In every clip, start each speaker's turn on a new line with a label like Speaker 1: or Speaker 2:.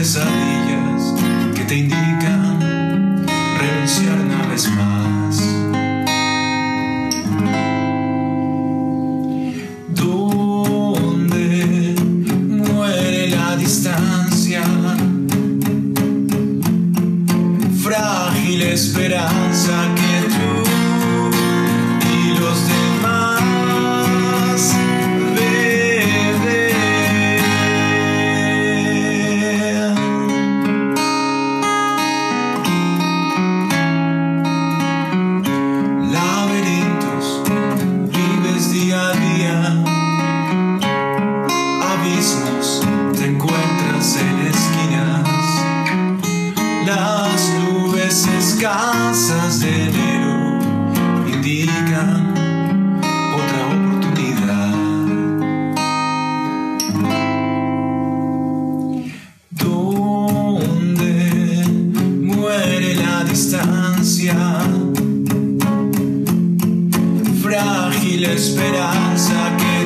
Speaker 1: pesadillas que te indican renunciar una vez más. Donde muere la distancia, frágil esperanza que escasas de enero indican otra oportunidad. Donde muere la distancia, frágil esperanza que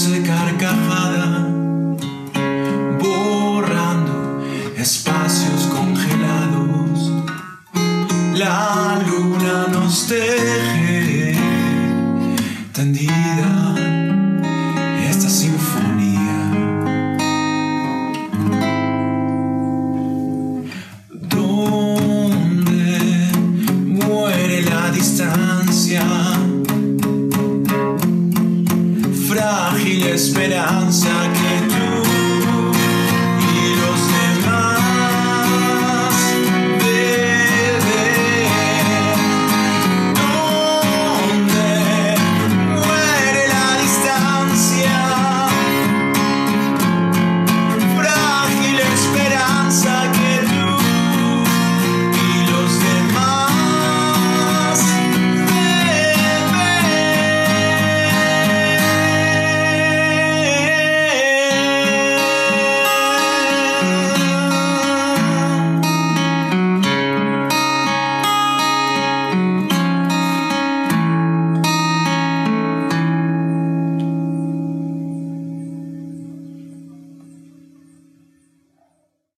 Speaker 1: dulce carcajada, borrando espacios frágil esperanza